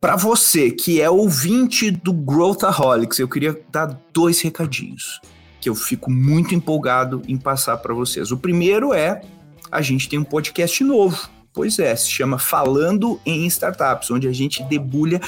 Para você que é ouvinte do Growthaholics, eu queria dar dois recadinhos que eu fico muito empolgado em passar para vocês. O primeiro é a gente tem um podcast novo. Pois é, se chama Falando em Startups, onde a gente debulha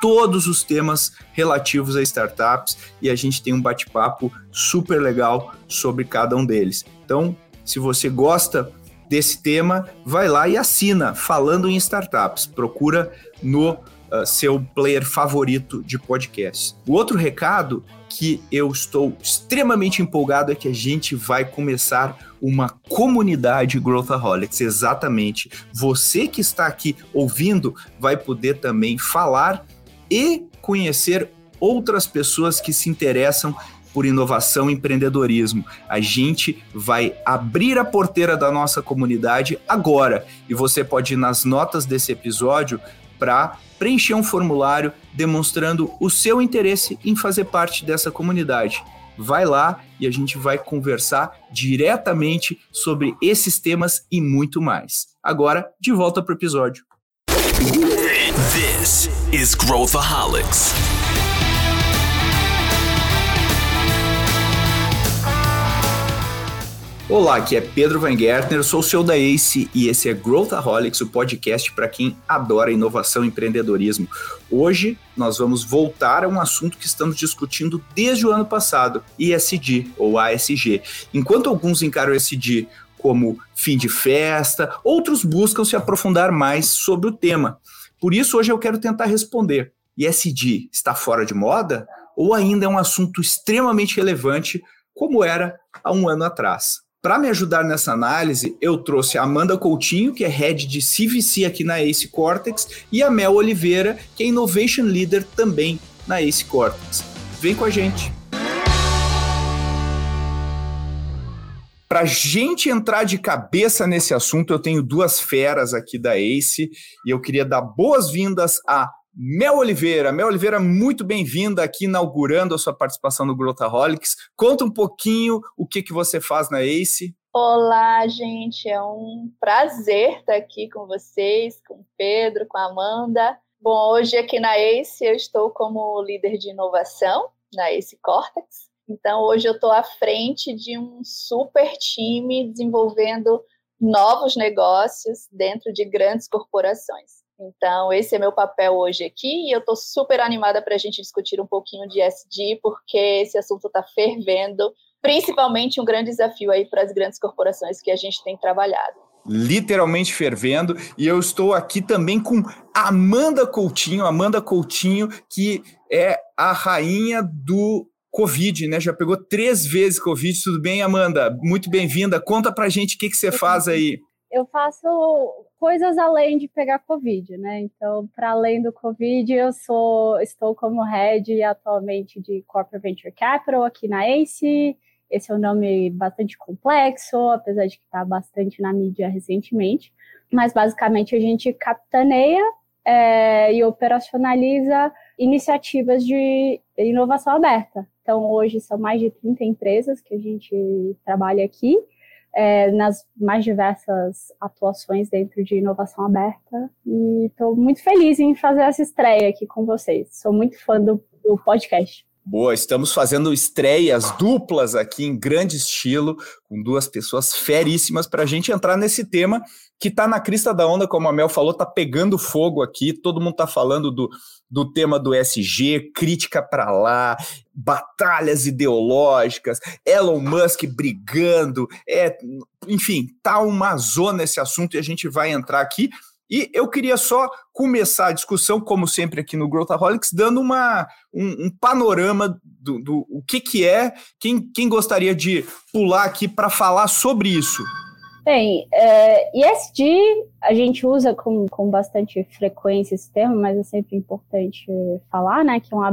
todos os temas relativos a startups e a gente tem um bate-papo super legal sobre cada um deles. Então, se você gosta desse tema, vai lá e assina Falando em Startups. Procura no uh, seu player favorito de podcast. O outro recado que eu estou extremamente empolgado é que a gente vai começar uma comunidade Growthaholics, exatamente. Você que está aqui ouvindo vai poder também falar e conhecer outras pessoas que se interessam por inovação e empreendedorismo. A gente vai abrir a porteira da nossa comunidade agora e você pode ir nas notas desse episódio para preencher um formulário demonstrando o seu interesse em fazer parte dessa comunidade. Vai lá e a gente vai conversar diretamente sobre esses temas e muito mais. Agora, de volta para o episódio. This is Growthaholics. Olá, aqui é Pedro Van Gertner, sou o seu da ACE e esse é Growthaholics, o podcast para quem adora inovação e empreendedorismo. Hoje nós vamos voltar a um assunto que estamos discutindo desde o ano passado, ESG ou ASG. Enquanto alguns encaram ESG como fim de festa, outros buscam se aprofundar mais sobre o tema. Por isso hoje eu quero tentar responder: ESG está fora de moda ou ainda é um assunto extremamente relevante como era há um ano atrás? Para me ajudar nessa análise, eu trouxe a Amanda Coutinho, que é head de CVC aqui na Ace Cortex, e a Mel Oliveira, que é Innovation Leader também na Ace Cortex. Vem com a gente! Para gente entrar de cabeça nesse assunto, eu tenho duas feras aqui da Ace e eu queria dar boas-vindas a Mel Oliveira. Mel Oliveira, muito bem-vinda aqui inaugurando a sua participação no Growthaholics. Conta um pouquinho o que, que você faz na ACE. Olá, gente. É um prazer estar aqui com vocês, com o Pedro, com a Amanda. Bom, hoje aqui na ACE eu estou como líder de inovação na ACE Cortex. Então, hoje eu estou à frente de um super time desenvolvendo novos negócios dentro de grandes corporações. Então, esse é meu papel hoje aqui e eu estou super animada para a gente discutir um pouquinho de SD, porque esse assunto está fervendo, principalmente um grande desafio aí para as grandes corporações que a gente tem trabalhado. Literalmente fervendo, e eu estou aqui também com Amanda Coutinho, Amanda Coutinho, que é a rainha do Covid, né? Já pegou três vezes Covid. Tudo bem, Amanda? Muito bem-vinda. Conta pra gente o que, que você faz aí. Eu faço coisas além de pegar Covid, né? Então, para além do Covid, eu sou, estou como head atualmente de Corporate Venture Capital aqui na ACE. Esse é um nome bastante complexo, apesar de que está bastante na mídia recentemente. Mas, basicamente, a gente capitaneia é, e operacionaliza iniciativas de inovação aberta. Então, hoje são mais de 30 empresas que a gente trabalha aqui é, nas mais diversas atuações dentro de inovação aberta. E estou muito feliz em fazer essa estreia aqui com vocês. Sou muito fã do, do podcast. Boa, estamos fazendo estreias duplas aqui em grande estilo, com duas pessoas feríssimas para a gente entrar nesse tema que está na crista da onda, como a Mel falou, está pegando fogo aqui, todo mundo está falando do, do tema do SG, crítica para lá, batalhas ideológicas, Elon Musk brigando, é, enfim, tá uma zona esse assunto e a gente vai entrar aqui. E eu queria só começar a discussão, como sempre aqui no Growthaholics, dando uma, um, um panorama do, do, o que, que é, quem, quem gostaria de pular aqui para falar sobre isso. Bem, é, ESG a gente usa com, com bastante frequência esse termo, mas é sempre importante falar, né, que é uma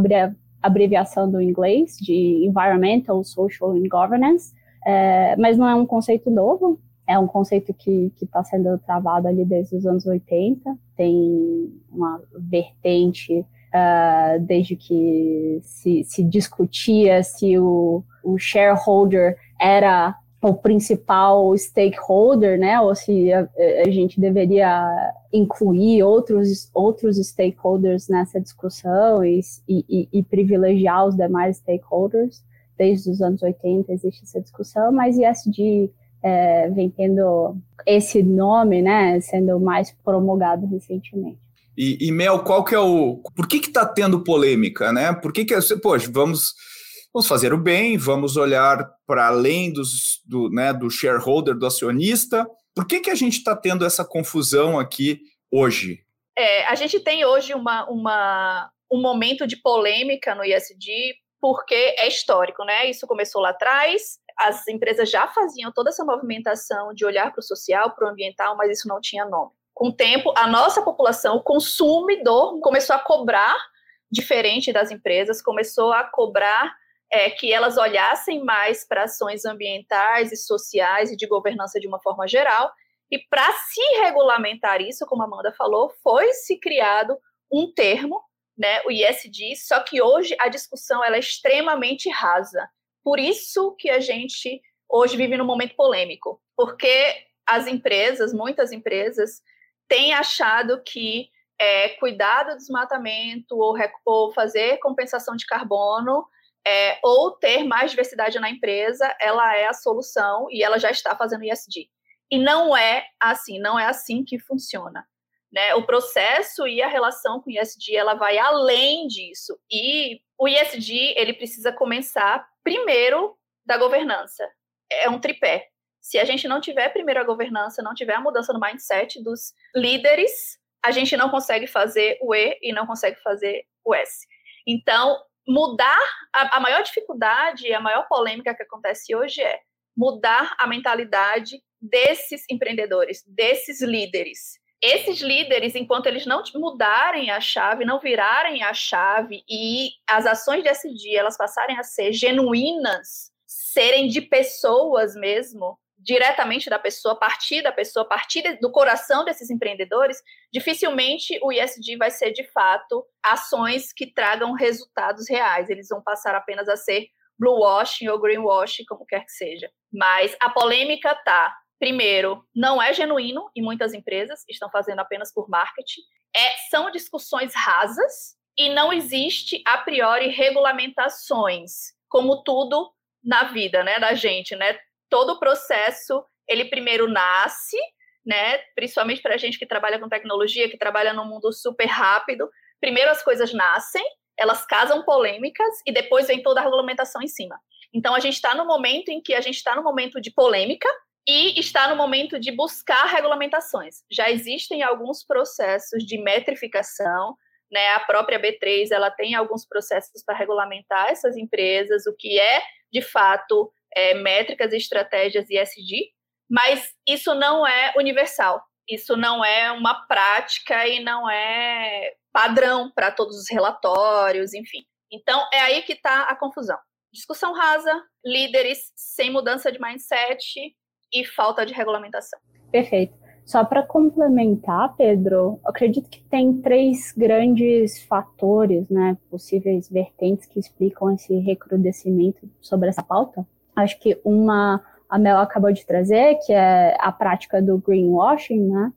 abreviação do inglês de Environmental, Social and Governance, é, mas não é um conceito novo, é um conceito que está sendo travado ali desde os anos 80, tem uma vertente uh, desde que se, se discutia se o, o shareholder era o principal stakeholder, né? Ou se a, a, gente deveria incluir outros, outros stakeholders nessa discussão e, e, e, privilegiar os demais stakeholders. Desde os anos 80 existe essa discussão, mas ESG é, vem tendo esse nome, né? Sendo mais promulgado recentemente. E, e, Mel, qual que é o. Por que está tendo polêmica, né? Por que, que poxa, vamos, vamos fazer o bem, vamos olhar para além dos, do, né, do shareholder, do acionista. Por que, que a gente está tendo essa confusão aqui hoje? É, a gente tem hoje uma, uma, um momento de polêmica no ISD, porque é histórico, né? Isso começou lá atrás, as empresas já faziam toda essa movimentação de olhar para o social, para o ambiental, mas isso não tinha nome com o tempo, a nossa população, o consumidor, começou a cobrar diferente das empresas, começou a cobrar é, que elas olhassem mais para ações ambientais e sociais e de governança de uma forma geral. E para se regulamentar isso, como a Amanda falou, foi se criado um termo, né, o ISD, só que hoje a discussão ela é extremamente rasa. Por isso que a gente hoje vive num momento polêmico, porque as empresas, muitas empresas, tem achado que é, cuidar do desmatamento ou, ou, fazer compensação de carbono é, ou ter mais diversidade na empresa, ela é a solução e ela já está fazendo ISD. E não é assim, não é assim que funciona. Né? O processo e a relação com o ISD, ela vai além disso. E o ISD, ele precisa começar primeiro da governança. É um tripé. Se a gente não tiver primeiro a governança, não tiver a mudança no mindset dos líderes, a gente não consegue fazer o E e não consegue fazer o S. Então, mudar a, a maior dificuldade, a maior polêmica que acontece hoje é mudar a mentalidade desses empreendedores, desses líderes. Esses líderes, enquanto eles não mudarem a chave, não virarem a chave e as ações de SD elas passarem a ser genuínas, serem de pessoas mesmo, diretamente da pessoa, partir da pessoa, partir do coração desses empreendedores, dificilmente o ISD vai ser de fato ações que tragam resultados reais. Eles vão passar apenas a ser blue washing ou greenwashing, como quer que seja. Mas a polêmica tá, primeiro, não é genuíno e muitas empresas estão fazendo apenas por marketing. É, são discussões rasas e não existe a priori regulamentações, como tudo na vida, né, da gente, né? todo o processo, ele primeiro nasce, né? Principalmente para a gente que trabalha com tecnologia, que trabalha num mundo super rápido. Primeiro as coisas nascem, elas casam polêmicas e depois vem toda a regulamentação em cima. Então a gente está no momento em que a gente está no momento de polêmica e está no momento de buscar regulamentações. Já existem alguns processos de metrificação, né? A própria B3 ela tem alguns processos para regulamentar essas empresas, o que é de fato é, métricas e estratégias ESG, mas isso não é universal. Isso não é uma prática e não é padrão para todos os relatórios, enfim. Então, é aí que está a confusão. Discussão rasa, líderes sem mudança de mindset e falta de regulamentação. Perfeito. Só para complementar, Pedro, acredito que tem três grandes fatores, né, possíveis vertentes que explicam esse recrudescimento sobre essa pauta. Acho que uma a Mel acabou de trazer, que é a prática do greenwashing, né?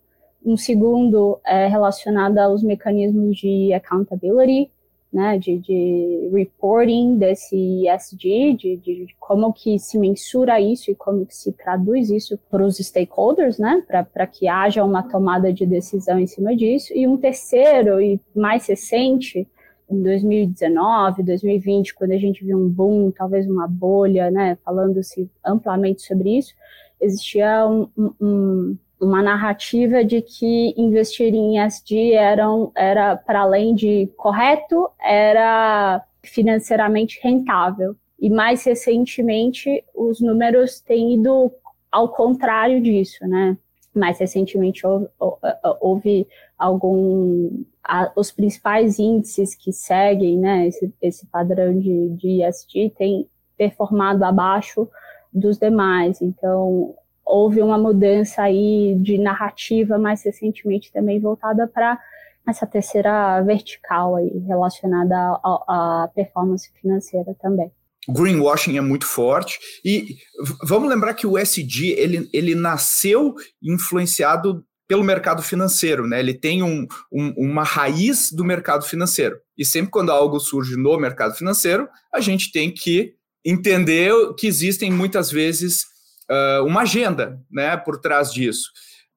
Um segundo é relacionado aos mecanismos de accountability, né, de, de reporting desse ESG, de, de, como que se mensura isso e como que se traduz isso para os stakeholders, né, para que haja uma tomada de decisão em cima disso. E um terceiro e mais recente em 2019, 2020, quando a gente viu um boom, talvez uma bolha, né, falando-se amplamente sobre isso, existia um, um, uma narrativa de que investir em ESG eram, era, para além de correto, era financeiramente rentável. E mais recentemente, os números têm ido ao contrário disso, né? Mais recentemente houve, houve algum a, os principais índices que seguem né, esse, esse padrão de, de ESG têm performado abaixo dos demais. Então, houve uma mudança aí de narrativa mais recentemente também voltada para essa terceira vertical aí relacionada à performance financeira também. greenwashing é muito forte. E vamos lembrar que o SG ele, ele nasceu influenciado pelo mercado financeiro, né? Ele tem um, um, uma raiz do mercado financeiro. E sempre quando algo surge no mercado financeiro, a gente tem que entender que existem muitas vezes uh, uma agenda, né, por trás disso.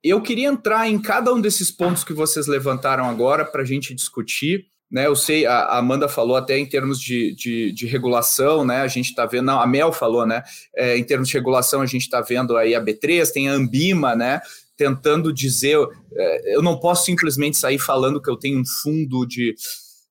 Eu queria entrar em cada um desses pontos que vocês levantaram agora para a gente discutir. Né, eu sei, a Amanda falou até em termos de, de, de regulação, né? A gente está vendo, não, a Mel falou, né? É, em termos de regulação, a gente está vendo aí a B3, tem a Ambima, né? Tentando dizer, é, eu não posso simplesmente sair falando que eu tenho um fundo de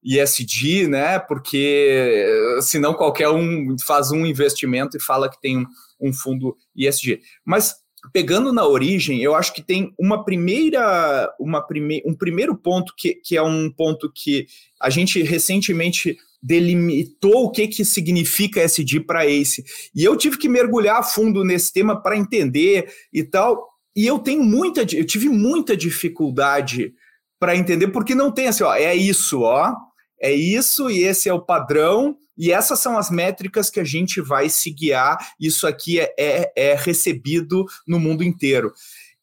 ISD, né? Porque senão qualquer um faz um investimento e fala que tem um, um fundo ISD. Mas pegando na origem, eu acho que tem uma primeira, uma prime, um primeiro ponto que, que é um ponto que a gente recentemente delimitou o que, que significa SD para ACE. E eu tive que mergulhar a fundo nesse tema para entender e tal. E eu tenho muita, eu tive muita dificuldade para entender, porque não tem assim, ó, é isso, ó, é isso e esse é o padrão, e essas são as métricas que a gente vai se guiar. Isso aqui é, é, é recebido no mundo inteiro.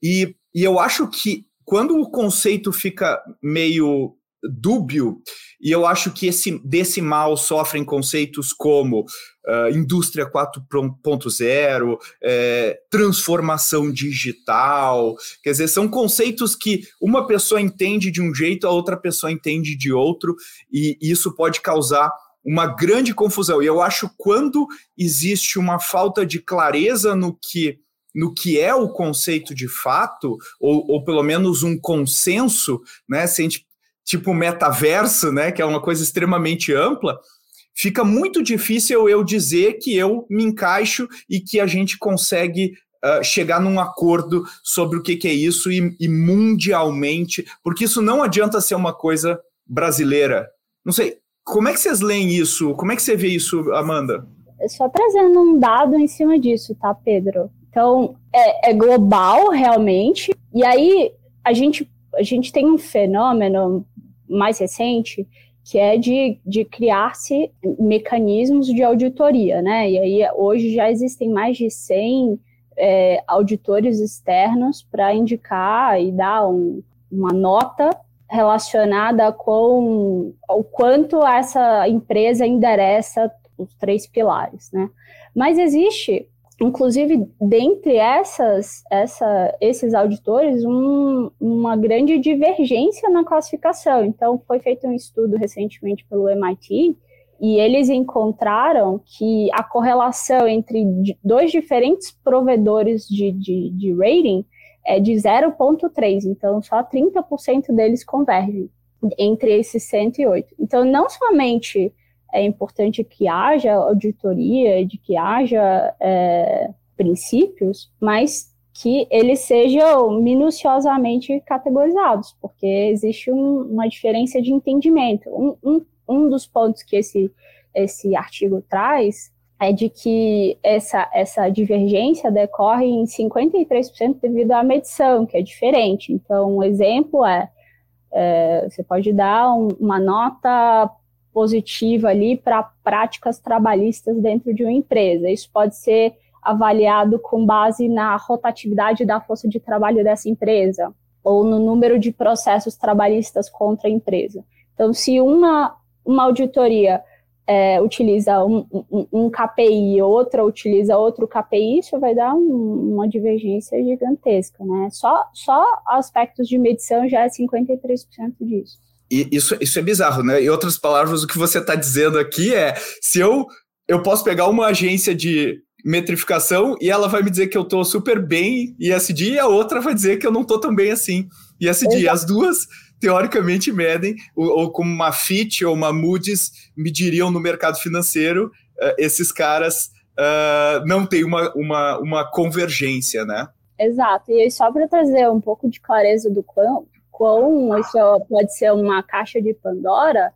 E, e eu acho que quando o conceito fica meio dúbio, e eu acho que esse, desse mal sofrem conceitos como uh, indústria 4.0, é, transformação digital, quer dizer, são conceitos que uma pessoa entende de um jeito, a outra pessoa entende de outro, e isso pode causar uma grande confusão. E eu acho quando existe uma falta de clareza no que no que é o conceito de fato, ou, ou pelo menos um consenso, né? Se a gente, tipo metaverso, né? Que é uma coisa extremamente ampla, fica muito difícil eu dizer que eu me encaixo e que a gente consegue uh, chegar num acordo sobre o que, que é isso e, e mundialmente, porque isso não adianta ser uma coisa brasileira. Não sei, como é que vocês leem isso? Como é que você vê isso, Amanda? Só trazendo um dado em cima disso, tá, Pedro? Então, é, é global, realmente. E aí, a gente, a gente tem um fenômeno mais recente que é de, de criar-se mecanismos de auditoria, né? E aí, hoje já existem mais de 100 é, auditores externos para indicar e dar um, uma nota relacionada com o quanto essa empresa endereça os três pilares, né? Mas existe, inclusive, dentre essas, essa, esses auditores, um, uma grande divergência na classificação. Então, foi feito um estudo recentemente pelo MIT e eles encontraram que a correlação entre dois diferentes provedores de, de, de rating é de 0,3, então só 30% deles convergem entre esses 108. Então, não somente é importante que haja auditoria, de que haja é, princípios, mas que eles sejam minuciosamente categorizados, porque existe um, uma diferença de entendimento. Um, um, um dos pontos que esse, esse artigo traz é de que essa, essa divergência decorre em 53% devido à medição, que é diferente. Então, um exemplo é, é você pode dar um, uma nota positiva ali para práticas trabalhistas dentro de uma empresa. Isso pode ser avaliado com base na rotatividade da força de trabalho dessa empresa ou no número de processos trabalhistas contra a empresa. Então, se uma, uma auditoria é, utiliza um, um, um, KPI, outra utiliza outro KPI, isso vai dar um, uma divergência gigantesca, né? Só, só aspectos de medição já é 53% disso. E isso, isso é bizarro, né? Em outras palavras, o que você está dizendo aqui é: se eu, eu posso pegar uma agência de metrificação e ela vai me dizer que eu estou super bem ISD e a outra vai dizer que eu não estou tão bem assim ISD. Exato. As duas teoricamente medem, ou, ou, como uma Fitch ou uma Moody's mediriam no mercado financeiro, uh, esses caras uh, não têm uma, uma, uma convergência, né? Exato, e só para trazer um pouco de clareza do quão, quão isso pode ser uma caixa de Pandora,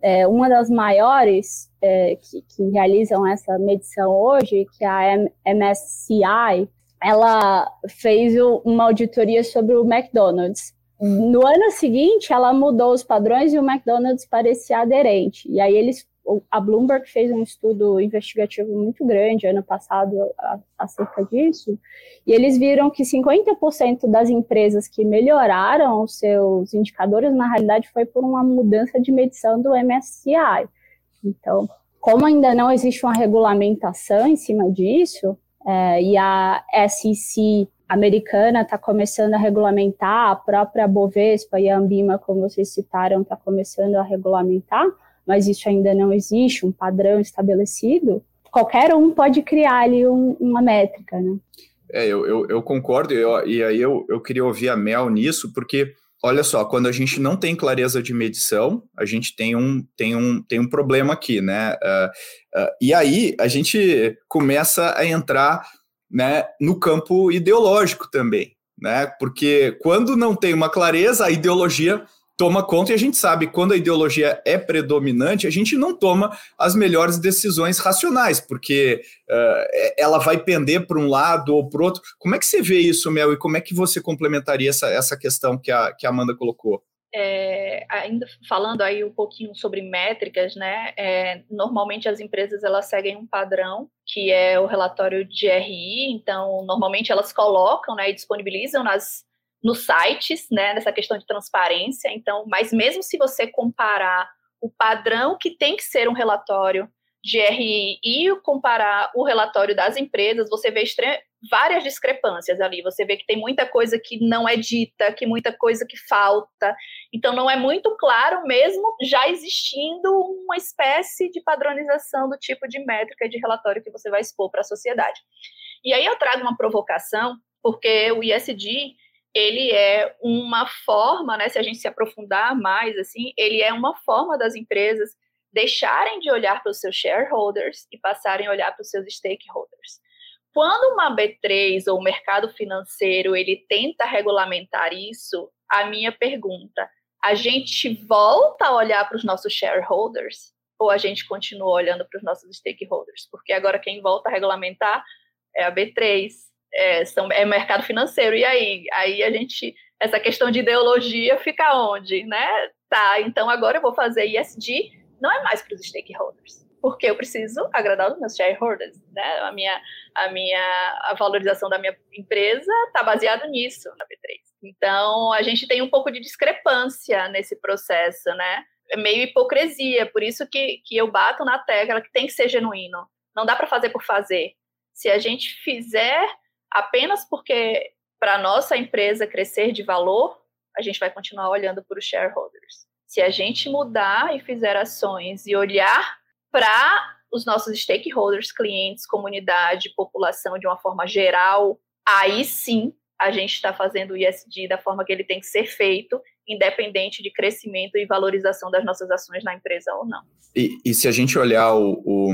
é, uma das maiores é, que, que, realizam essa medição hoje, que é a MSCI, ela fez uma auditoria sobre o McDonald's. No ano seguinte, ela mudou os padrões e o McDonald's parecia aderente. E aí eles a Bloomberg fez um estudo investigativo muito grande ano passado acerca disso, e eles viram que 50% das empresas que melhoraram os seus indicadores, na realidade, foi por uma mudança de medição do MSCI. Então, como ainda não existe uma regulamentação em cima disso, é, e a SEC americana está começando a regulamentar, a própria Bovespa e a Ambima, como vocês citaram, está começando a regulamentar, mas isso ainda não existe, um padrão estabelecido, qualquer um pode criar ali um, uma métrica, né? É, eu, eu, eu concordo, eu, e aí eu, eu queria ouvir a Mel nisso, porque olha só, quando a gente não tem clareza de medição, a gente tem um, tem um, tem um problema aqui, né? Uh, uh, e aí a gente começa a entrar né, no campo ideológico também, né? Porque quando não tem uma clareza, a ideologia toma conta e a gente sabe quando a ideologia é predominante, a gente não toma as melhores decisões racionais, porque uh, ela vai pender para um lado ou para outro. Como é que você vê isso, Mel, e como é que você complementaria essa, essa questão que a, que a Amanda colocou? É, ainda falando aí um pouquinho sobre métricas, né? É, normalmente as empresas elas seguem um padrão que é o relatório de RI, então normalmente elas colocam, né, e disponibilizam nas nos sites, né, nessa questão de transparência. Então, mas mesmo se você comparar o padrão que tem que ser um relatório de RI e comparar o relatório das empresas, você vê várias discrepâncias ali. Você vê que tem muita coisa que não é dita, que muita coisa que falta. Então, não é muito claro, mesmo já existindo uma espécie de padronização do tipo de métrica de relatório que você vai expor para a sociedade. E aí eu trago uma provocação, porque o ISD ele é uma forma, né, se a gente se aprofundar mais, assim, ele é uma forma das empresas deixarem de olhar para os seus shareholders e passarem a olhar para os seus stakeholders. Quando uma B3 ou o mercado financeiro ele tenta regulamentar isso, a minha pergunta, a gente volta a olhar para os nossos shareholders ou a gente continua olhando para os nossos stakeholders? Porque agora quem volta a regulamentar é a B3, é, são, é mercado financeiro. E aí? Aí a gente. Essa questão de ideologia fica onde? Né? Tá, então agora eu vou fazer ISD, não é mais para os stakeholders. Porque eu preciso agradar os meus shareholders, né? A minha, a minha a valorização da minha empresa está baseada nisso na B3. Então a gente tem um pouco de discrepância nesse processo, né? É meio hipocrisia, por isso que, que eu bato na tecla que tem que ser genuíno. Não dá para fazer por fazer. Se a gente fizer apenas porque para nossa empresa crescer de valor, a gente vai continuar olhando para os shareholders. Se a gente mudar e fizer ações e olhar para os nossos stakeholders, clientes, comunidade, população de uma forma geral, aí sim a gente está fazendo o ISD da forma que ele tem que ser feito, independente de crescimento e valorização das nossas ações na empresa ou não. E, e se a gente olhar o, o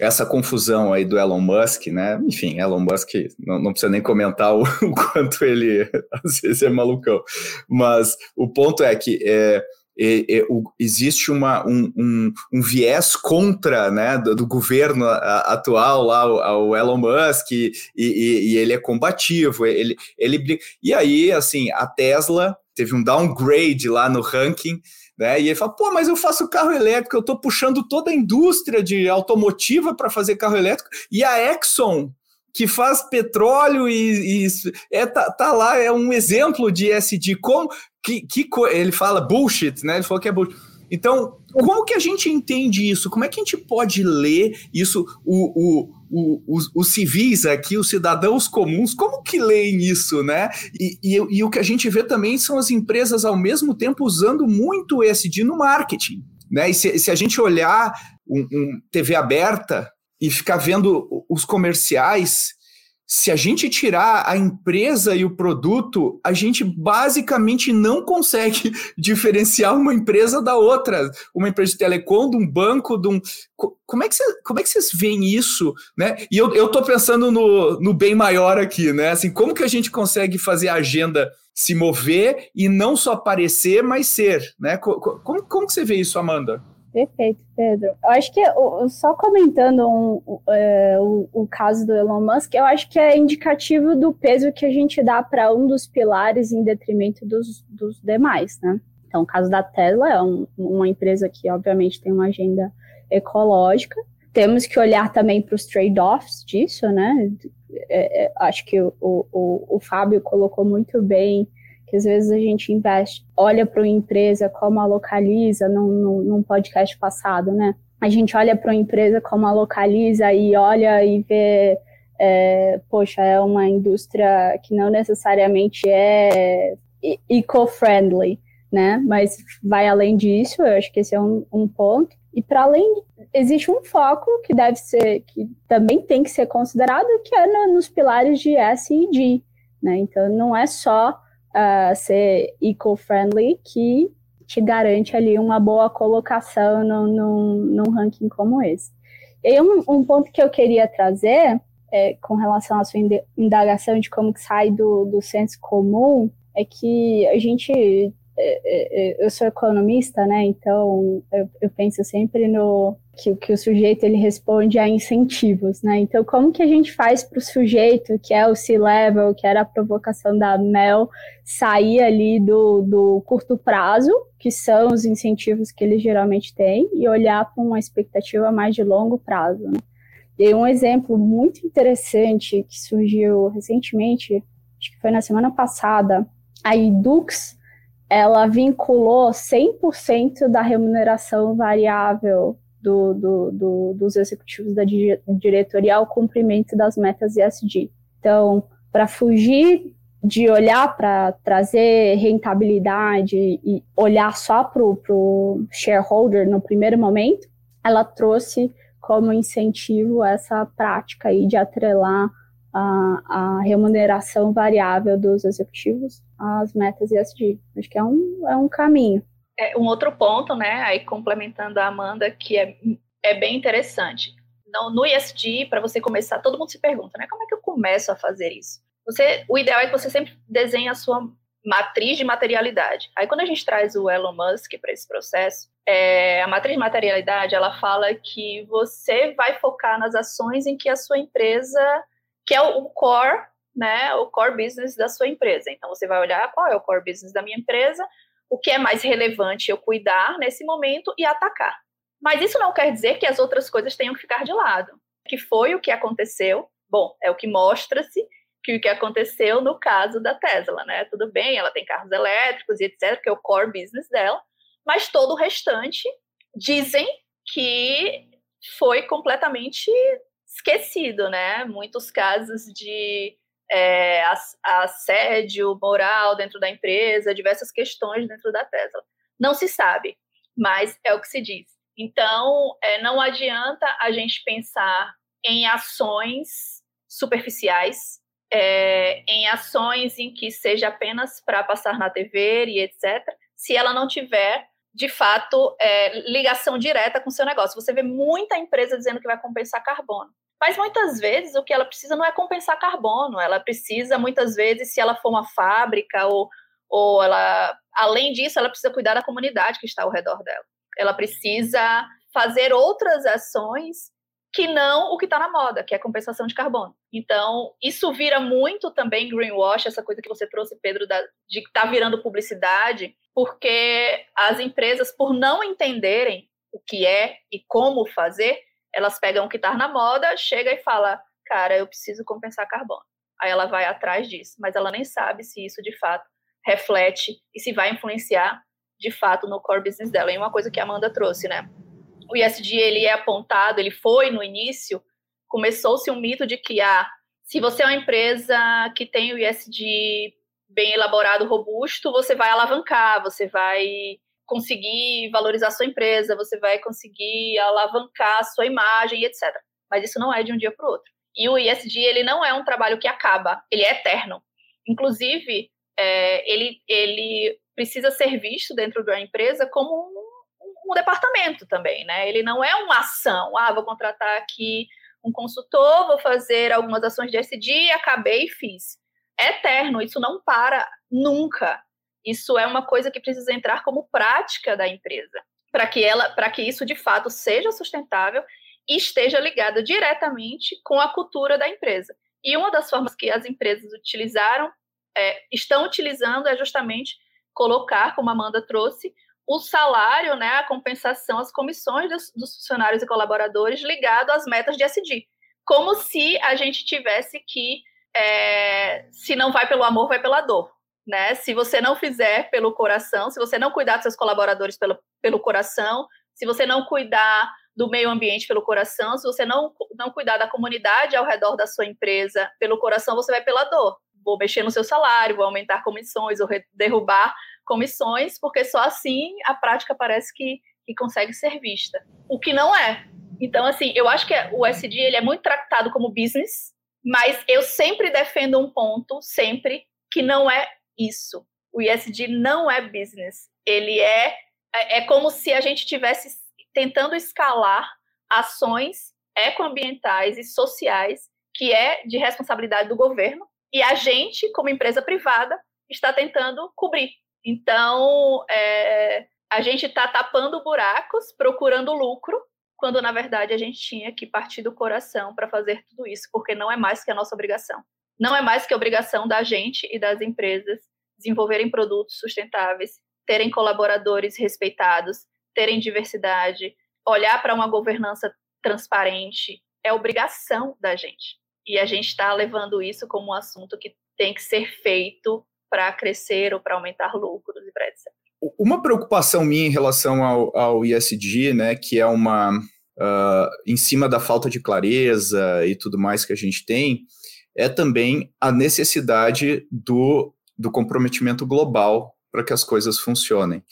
essa confusão aí do Elon Musk, né? Enfim, Elon Musk, não, não precisa nem comentar o, o, quanto ele às vezes é malucão. Mas o ponto é que é, é, é, o, existe uma, um, um, um, viés contra né, do, do governo a, atual lá, o, Elon Musk, e, e, e, ele é combativo, ele, ele e aí, assim, a Tesla teve um downgrade lá no ranking, né? E ele fala, pô, mas eu faço carro elétrico, eu estou puxando toda a indústria de automotiva para fazer carro elétrico, e a Exxon, que faz petróleo e, e é, tá, tá, lá, é um exemplo de SD. Como que, que ele fala bullshit, né? Ele falou que é bullshit. Então, como que a gente entende isso? Como é que a gente pode ler isso? O, o, o, os, os, civis aqui, os cidadãos comuns, como que leem isso, né? E, e, e, o que a gente vê também são as empresas ao mesmo tempo usando muito o ESG no marketing, né? E se, se a gente olhar um, um TV aberta e ficar vendo os comerciais, se a gente tirar a empresa e o produto, a gente basicamente não consegue diferenciar uma empresa da outra. Uma empresa de telecom, de um banco, de um. Como é que, você, como é que vocês veem isso? Né? E eu estou pensando no, no bem maior aqui, né? Assim, como que a gente consegue fazer a agenda se mover e não só aparecer, mas ser? Né? Como, como que você vê isso, Amanda? Perfeito, Pedro. Eu acho que, só comentando um, é, o, caso do Elon Musk, eu acho que é indicativo do peso que a gente dá para um dos pilares em detrimento dos, dos demais, né? Então, o caso da Tesla é um, uma empresa que, obviamente, tem uma agenda ecológica. Temos que olhar também para os trade-offs disso, né? É, é, acho que o, o, o Fábio colocou muito bem que às vezes a gente investe, olha para uma empresa como a localiza num, num, num podcast passado, né? A gente olha para uma empresa como a localiza e olha e vê, é, poxa, é uma indústria que não necessariamente é eco-friendly, né? Mas vai além disso, eu acho que esse é um, um ponto. E para além, existe um foco que deve ser, que também tem que ser considerado, que é no, nos pilares de S e D, né? Então não é só uh, ser eco-friendly que te garante ali uma boa colocação no, num ranking como esse. E um, um ponto que eu queria trazer é, com relação à sua indagação de como que sai do, do senso comum é que a gente eu sou economista, né? Então eu, eu, penso sempre no que, que o sujeito ele responde a incentivos, né? Então como que a gente faz para o sujeito que é o C-level, que era a provocação da Mel, sair ali do, do curto prazo, que são os incentivos que ele geralmente tem, e olhar para uma expectativa mais de longo prazo, né? E um exemplo muito interessante que surgiu recentemente, acho que foi na semana passada, a Edux ela vinculou 100% da remuneração variável do, do, do, dos executivos da diretoria ao cumprimento das metas ESG. Então, para fugir de olhar para trazer rentabilidade e olhar só para o shareholder no primeiro momento, ela trouxe como incentivo essa prática aí de atrelar a, a remuneração variável dos executivos às metas ESG. Acho que é um, é um caminho. É, um outro ponto, né, aí complementando a Amanda, que é, é bem interessante. No, no ESG, para você começar, todo mundo se pergunta, né, como é que eu começo a fazer isso? Você, o ideal é que você sempre desenhe a sua matriz de materialidade. Aí quando a gente traz o Elon Musk para esse processo, é, a matriz de materialidade, ela fala que você vai focar nas ações em que a sua empresa que é o core, né, o core business da sua empresa. Então você vai olhar qual é o core business da minha empresa, o que é mais relevante eu cuidar nesse momento e atacar. Mas isso não quer dizer que as outras coisas tenham que ficar de lado. Que foi o que aconteceu? Bom, é o que mostra-se que o que aconteceu no caso da Tesla, né? Tudo bem, ela tem carros elétricos e etc, que é o core business dela, mas todo o restante dizem que foi completamente esquecido, né? Muitos casos de é, assédio moral dentro da empresa, diversas questões dentro da Tesla. Não se sabe, mas é o que se diz. Então, é, não adianta a gente pensar em ações superficiais, é, em ações em que seja apenas para passar na TV e etc., se ela não tiver de fato, é, ligação direta com o seu negócio. Você vê muita empresa dizendo que vai compensar carbono. Mas muitas vezes o que ela precisa não é compensar carbono, ela precisa, muitas vezes, se ela for uma fábrica ou, ou ela. Além disso, ela precisa cuidar da comunidade que está ao redor dela. Ela precisa fazer outras ações que não o que está na moda, que é compensação de carbono. Então, isso vira muito também greenwash, essa coisa que você trouxe, Pedro, da, de estar tá virando publicidade, porque as empresas, por não entenderem o que é e como fazer, elas pegam o que está na moda, chega e fala, cara, eu preciso compensar carbono. Aí ela vai atrás disso, mas ela nem sabe se isso de fato reflete e se vai influenciar de fato no core business dela. E uma coisa que a Amanda trouxe, né? O ISD ele é apontado, ele foi no início, começou-se um mito de que ah, se você é uma empresa que tem o ISD bem elaborado, robusto, você vai alavancar, você vai conseguir valorizar sua empresa, você vai conseguir alavancar a sua imagem, etc. Mas isso não é de um dia para o outro. E o ISD ele não é um trabalho que acaba, ele é eterno. Inclusive, é, ele, ele precisa ser visto dentro da empresa como um, um, departamento também, né? Ele não é uma ação. Ah, vou contratar aqui um consultor, vou fazer algumas ações de SD, acabei e fiz. É eterno, isso não para nunca. Isso é uma coisa que precisa entrar como prática da empresa, para que ela, para que isso de fato seja sustentável e esteja ligado diretamente com a cultura da empresa. E uma das formas que as empresas utilizaram, é, estão utilizando, é justamente colocar, como a Amanda trouxe, o salário, né, a compensação, as comissões dos, dos funcionários e colaboradores ligado às metas de SD. Como se a gente tivesse que, é, se não vai pelo amor, vai pela dor. Né? Se você não fizer pelo coração, se você não cuidar dos seus colaboradores pelo, pelo coração, se você não cuidar do meio ambiente pelo coração, se você não, não cuidar da comunidade ao redor da sua empresa pelo coração, você vai pela dor. Vou mexer no seu salário, vou aumentar comissões, ou derrubar comissões, porque só assim a prática parece que, que consegue ser vista. O que não é. Então, assim, eu acho que o SD ele é muito tratado como business, mas eu sempre defendo um ponto, sempre, que não é isso. O ISD não é business. Ele é, é, é como se a gente tivesse tentando escalar ações ecoambientais e sociais que é de responsabilidade do governo e a gente, como empresa privada, está tentando cobrir. Então, é, a gente está tapando buracos, procurando lucro, quando na verdade a gente tinha que partir do coração para fazer tudo isso, porque não é mais que a nossa obrigação. Não é mais que a obrigação da gente e das empresas desenvolverem produtos sustentáveis, terem colaboradores respeitados, terem diversidade, olhar para uma governança transparente, é obrigação da gente. E a gente está levando isso como um assunto que tem que ser feito para crescer ou para aumentar lucros e para etc. Uma preocupação minha em relação ao, ao ISD, né, que é uma uh, em cima da falta de clareza e tudo mais que a gente tem, é também a necessidade do, do comprometimento global para que as coisas funcionem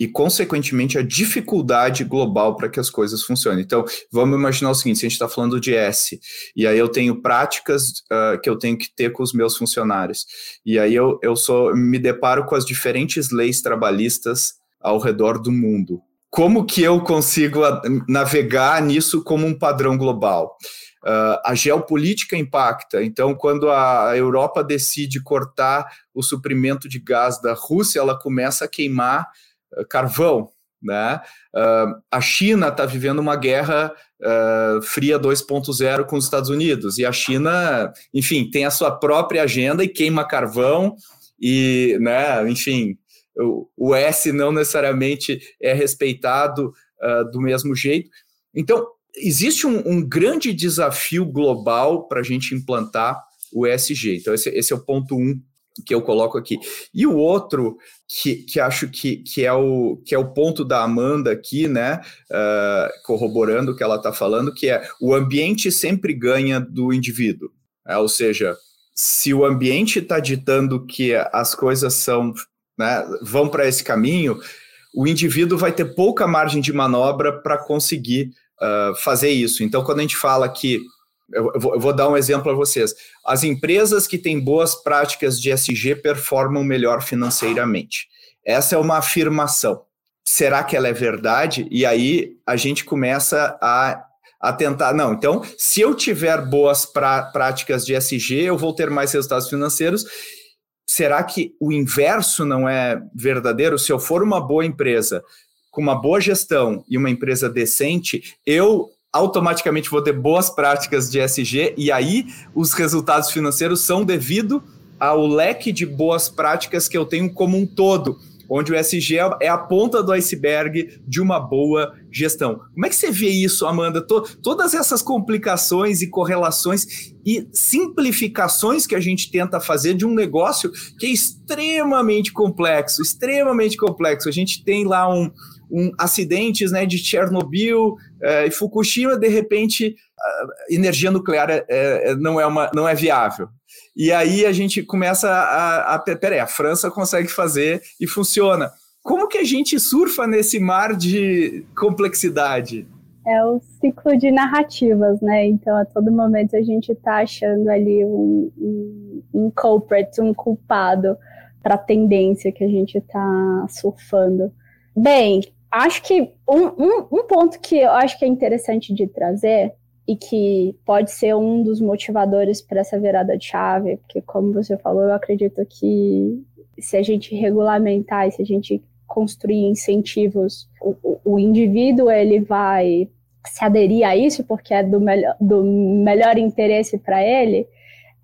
e, consequentemente, a dificuldade global para que as coisas funcionem. Então, vamos imaginar o seguinte: se a gente está falando de S, e aí eu tenho práticas uh, que eu tenho que ter com os meus funcionários, e aí eu, eu sou, me deparo com as diferentes leis trabalhistas ao redor do mundo. Como que eu consigo navegar nisso como um padrão global? Uh, a geopolítica impacta. Então, quando a Europa decide cortar o suprimento de gás da Rússia, ela começa a queimar eh, carvão. Né? Uh, a China está vivendo uma guerra uh, fria 2.0 com os Estados Unidos, e a China, enfim, tem a sua própria agenda e queima carvão, e, né, enfim, o, o S não necessariamente é respeitado uh, do mesmo jeito. Então, existe um, um grande desafio global para a gente implantar o ESG. Então, esse, esse é o ponto um que eu coloco aqui. E o outro, que, que acho que, que, é o, que é o ponto da Amanda aqui, né, uh, corroborando o que ela está falando, que é o ambiente sempre ganha do indivíduo. É, ou seja, se o ambiente está ditando que as coisas são, né, vão para esse caminho, o indivíduo vai ter pouca margem de manobra para conseguir uh, fazer isso. Então, quando a gente fala que eu vou, eu vou, dar um exemplo a vocês. As empresas que têm boas práticas de SG performam melhor financeiramente. Essa é uma afirmação. Será que ela é verdade? E aí a gente começa a, a tentar. Não, então, se eu tiver boas pra, práticas de SG, eu vou ter mais resultados financeiros. Será que o inverso não é verdadeiro? Se eu for uma boa empresa, com uma boa gestão e uma empresa decente, eu automaticamente vou ter boas práticas de SG e aí os resultados financeiros são devido ao leque de boas práticas que eu tenho como um todo, onde o SG é a ponta do iceberg de uma boa gestão. Como é que você vê isso, Amanda? todas essas complicações e correlações e simplificações que a gente tenta fazer de um negócio que é extremamente complexo, extremamente complexo. A gente tem lá um, um, acidentes né, de Chernobyl é, e Fukushima, de repente, energia nuclear é, é, não, é uma, não é viável. E aí a gente começa a, a. Peraí, a França consegue fazer e funciona. Como que a gente surfa nesse mar de complexidade? É o ciclo de narrativas, né? Então, a todo momento a gente está achando ali um, um, um culprit, um culpado para a tendência que a gente está surfando. Bem, acho que um, um, um ponto que eu acho que é interessante de trazer e que pode ser um dos motivadores para essa virada de chave, porque como você falou, eu acredito que se a gente regulamentar e se a gente construir incentivos, o, o indivíduo ele vai se aderir a isso porque é do melhor, do melhor interesse para ele,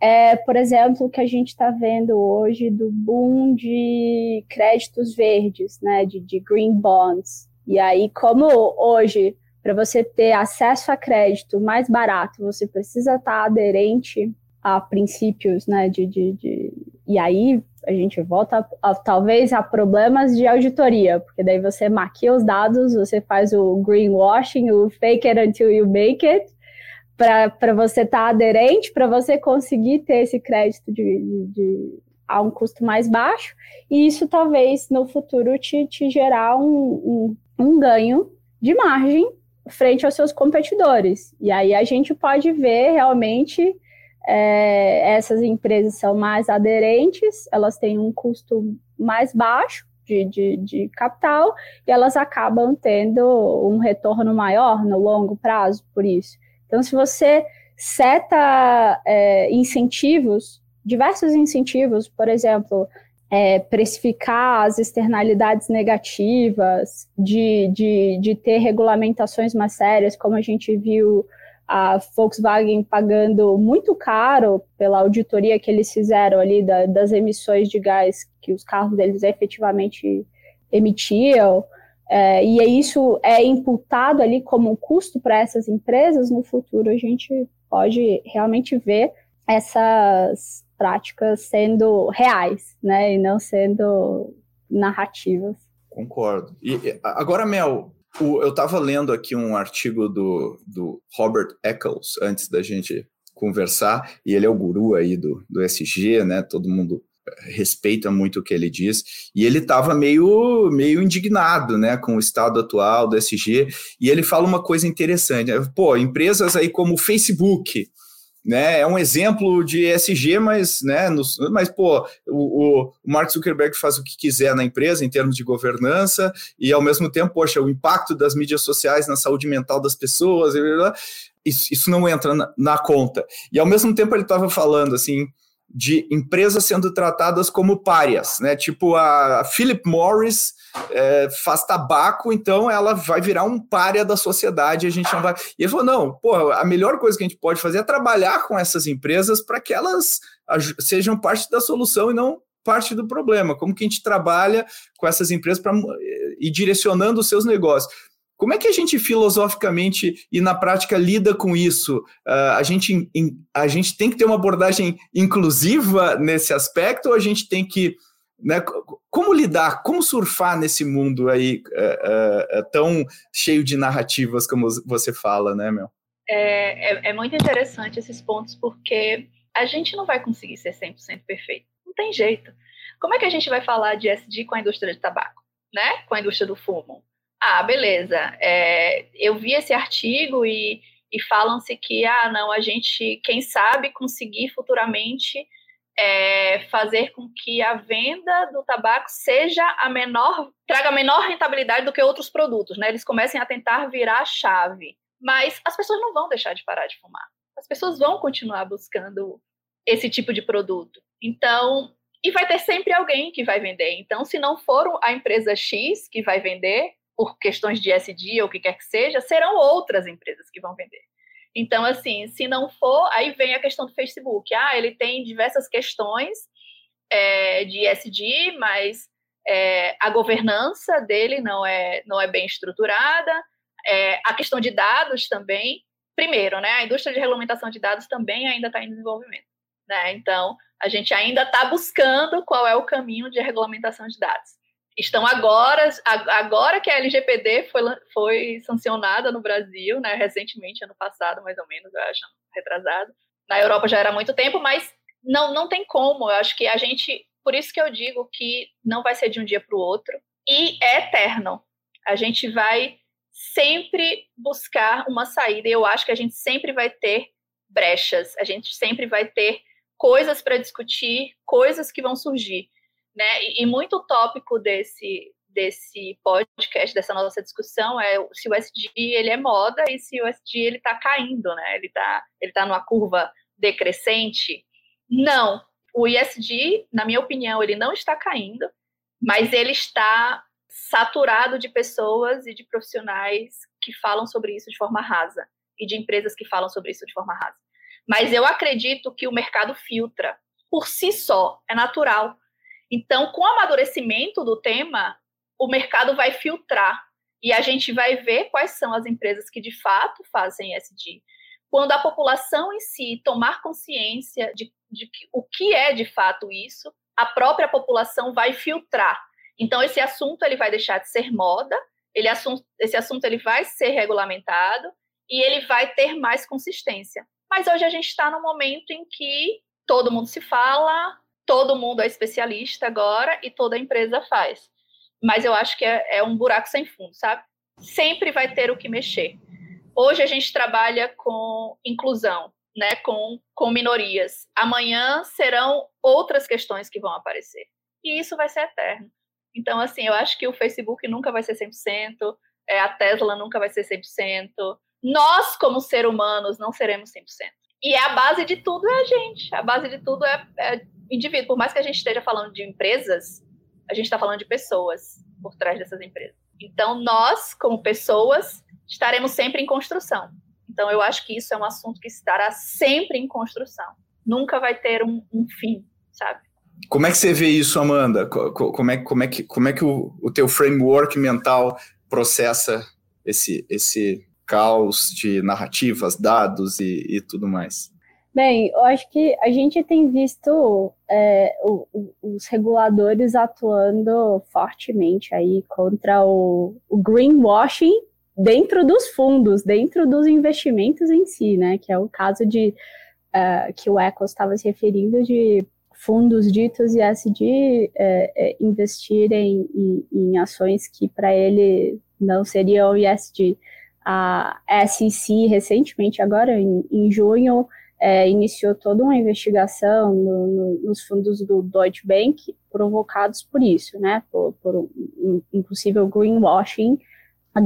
é, por exemplo, o que a gente está vendo hoje do boom de créditos verdes, né, de, de green bonds. E aí, como hoje, para você ter acesso a crédito mais barato, você precisa estar tá aderente a princípios, né, de, de, de... e aí a gente volta a, a, talvez a problemas de auditoria, porque daí você maquia os dados, você faz o greenwashing, o fake it until you make it, para você estar tá aderente, para você conseguir ter esse crédito de, de, de, a um custo mais baixo, e isso talvez no futuro te, te gerar um, um, um ganho de margem frente aos seus competidores. E aí a gente pode ver realmente é, essas empresas são mais aderentes, elas têm um custo mais baixo de, de, de, capital e elas acabam tendo um retorno maior no longo prazo por isso. Então, se você seta é, incentivos, diversos incentivos, por exemplo, é, precificar as externalidades negativas, de, de, de ter regulamentações mais sérias, como a gente viu a Volkswagen pagando muito caro pela auditoria que eles fizeram ali da, das emissões de gás que os carros deles efetivamente emitiam, é, e isso é imputado ali como um custo para essas empresas, no futuro a gente pode realmente ver essas práticas sendo reais, né, e não sendo narrativas. Concordo. E agora, Mel, o, eu estava lendo aqui um artigo do, do Robert Eccles antes da gente conversar, e ele é o guru aí do, do SG, né? Todo mundo respeita muito o que ele diz, e ele estava meio, meio indignado né, com o estado atual do SG, e ele fala uma coisa interessante, né? pô, empresas aí como o Facebook, né? É um exemplo de ESG, mas, né, nos, mas pô, o, o, Mark Zuckerberg faz o que quiser na empresa em termos de governança e ao mesmo tempo, poxa, o impacto das mídias sociais na saúde mental das pessoas, isso, isso não entra na, na conta. E ao mesmo tempo ele estava falando assim, de empresas sendo tratadas como párias, né? Tipo a Philip Morris é, faz tabaco, então ela vai virar um pária da sociedade. A gente não vai. E ele falou: não, pô, a melhor coisa que a gente pode fazer é trabalhar com essas empresas para que elas sejam parte da solução e não parte do problema. Como que a gente trabalha com essas empresas para ir direcionando os seus negócios? Como é que a gente filosoficamente e na prática lida com isso? Uh, a, gente, a gente tem que ter uma abordagem inclusiva nesse aspecto ou a gente tem que. Né, como lidar, como surfar nesse mundo aí uh, uh, tão cheio de narrativas como você fala, né, Mel? É, é, é muito interessante esses pontos, porque a gente não vai conseguir ser 100% perfeito. Não tem jeito. Como é que a gente vai falar de SD com a indústria de tabaco, né? Com a indústria do fumo? Ah, beleza. É, eu vi esse artigo e, e falam-se que, ah, não, a gente, quem sabe, conseguir futuramente é, fazer com que a venda do tabaco seja a menor, traga menor rentabilidade do que outros produtos, né? Eles comecem a tentar virar a chave. Mas as pessoas não vão deixar de parar de fumar. As pessoas vão continuar buscando esse tipo de produto. Então, e vai ter sempre alguém que vai vender. Então, se não for a empresa X que vai vender, por questões de SD ou o que quer que seja, serão outras empresas que vão vender. Então, assim, se não for, aí vem a questão do Facebook. Ah, ele tem diversas questões é, de SD, mas é, a governança dele não é, não é bem estruturada. É, a questão de dados também. Primeiro, né, a indústria de regulamentação de dados também ainda está em desenvolvimento. Né? Então, a gente ainda está buscando qual é o caminho de regulamentação de dados estão agora, agora que a LGPD foi, foi sancionada no Brasil, né, recentemente, ano passado, mais ou menos, eu acho, retrasado. Na Europa já era muito tempo, mas não, não tem como. Eu acho que a gente, por isso que eu digo que não vai ser de um dia para o outro, e é eterno. A gente vai sempre buscar uma saída, e eu acho que a gente sempre vai ter brechas, a gente sempre vai ter coisas para discutir, coisas que vão surgir né? E, e muito tópico desse desse podcast, dessa nossa discussão é se o SD ele é moda e se o SD ele está caindo, né? Ele está ele tá numa curva decrescente. Não, o ISD, na minha opinião, ele não está caindo, mas ele está saturado de pessoas e de profissionais que falam sobre isso de forma rasa e de empresas que falam sobre isso de forma rasa. Mas eu acredito que o mercado filtra por si só, é natural. Então, com o amadurecimento do tema, o mercado vai filtrar e a gente vai ver quais são as empresas que de fato fazem SD. Quando a população em si tomar consciência de, de o que é de fato isso, a própria população vai filtrar. Então, esse assunto ele vai deixar de ser moda, ele esse assunto ele vai ser regulamentado e ele vai ter mais consistência. Mas hoje a gente está no momento em que todo mundo se fala, todo mundo é especialista agora e toda empresa faz. Mas eu acho que é, é um buraco sem fundo, sabe? Sempre vai ter o que mexer. Hoje a gente trabalha com inclusão, né, com, com minorias. Amanhã serão outras questões que vão aparecer. E isso vai ser eterno. Então, assim, eu acho que o Facebook nunca vai ser 100%, é, a Tesla nunca vai ser 100%. Nós, como seres humanos, não seremos 100%. E a base de tudo é a gente. A base de tudo é, é indivíduo. Por mais que a gente esteja falando de empresas, a gente está falando de pessoas por trás dessas empresas. Então, nós, como pessoas, estaremos sempre em construção. Então, eu acho que isso é um assunto que estará sempre em construção. Nunca vai ter um, um fim, sabe? Como é que você vê isso, Amanda? Como é, como é que, como é que o, o teu framework mental processa esse, esse caos de narrativas, dados e, e tudo mais? Bem, eu acho que a gente tem visto é, o, o, os reguladores atuando fortemente aí contra o, o, greenwashing dentro dos fundos, dentro dos investimentos em si, né? Que é o caso de uh, que o Eco estava se referindo de fundos ditos ISD é, é, investirem em, em ações que para ele não seriam ISD. A SEC recentemente, agora em, em junho, é, iniciou toda uma investigação no, no, nos fundos do Deutsche Bank provocados por isso, né, por, por um, possível greenwashing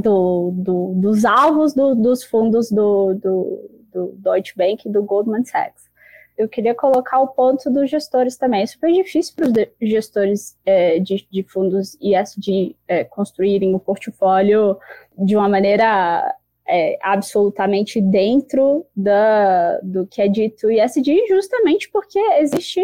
do, do, dos alvos do, dos fundos do, do Deutsche Bank e do Goldman Sachs. Eu queria colocar o ponto dos gestores também. É super difícil para os gestores é, de, de, fundos ESG é, construírem o portfólio de uma maneira é, absolutamente dentro da, do que é dito ISD, justamente porque existe,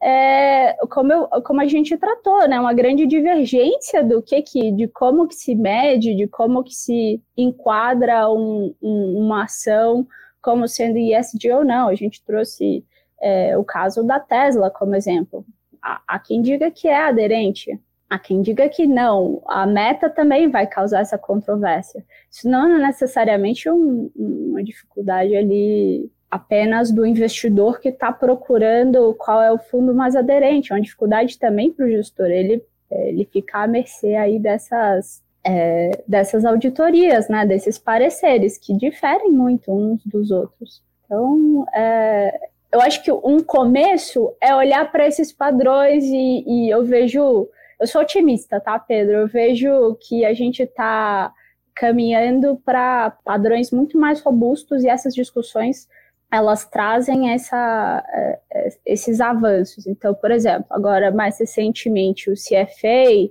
é, como, eu, como a gente tratou, né, uma grande divergência do que, que de como que se mede, de como que se enquadra um, um, uma ação como sendo ISD ou não. A gente trouxe é, o caso da Tesla como exemplo. Há, há quem diga que é aderente, Há quem diga que não, a meta também vai causar essa controvérsia. Isso não é necessariamente um, uma dificuldade ali apenas do investidor que está procurando qual é o fundo mais aderente, é uma dificuldade também para o gestor, ele, ele ficar à mercê aí dessas, é, dessas auditorias, né, desses pareceres, que diferem muito uns dos outros. Então, é, eu acho que um começo é olhar para esses padrões e, e eu vejo eu sou otimista, tá, Pedro? Eu vejo que a gente está caminhando para padrões muito mais robustos e essas discussões elas trazem essa, é, é, esses avanços. Então, por exemplo, agora mais recentemente o CFA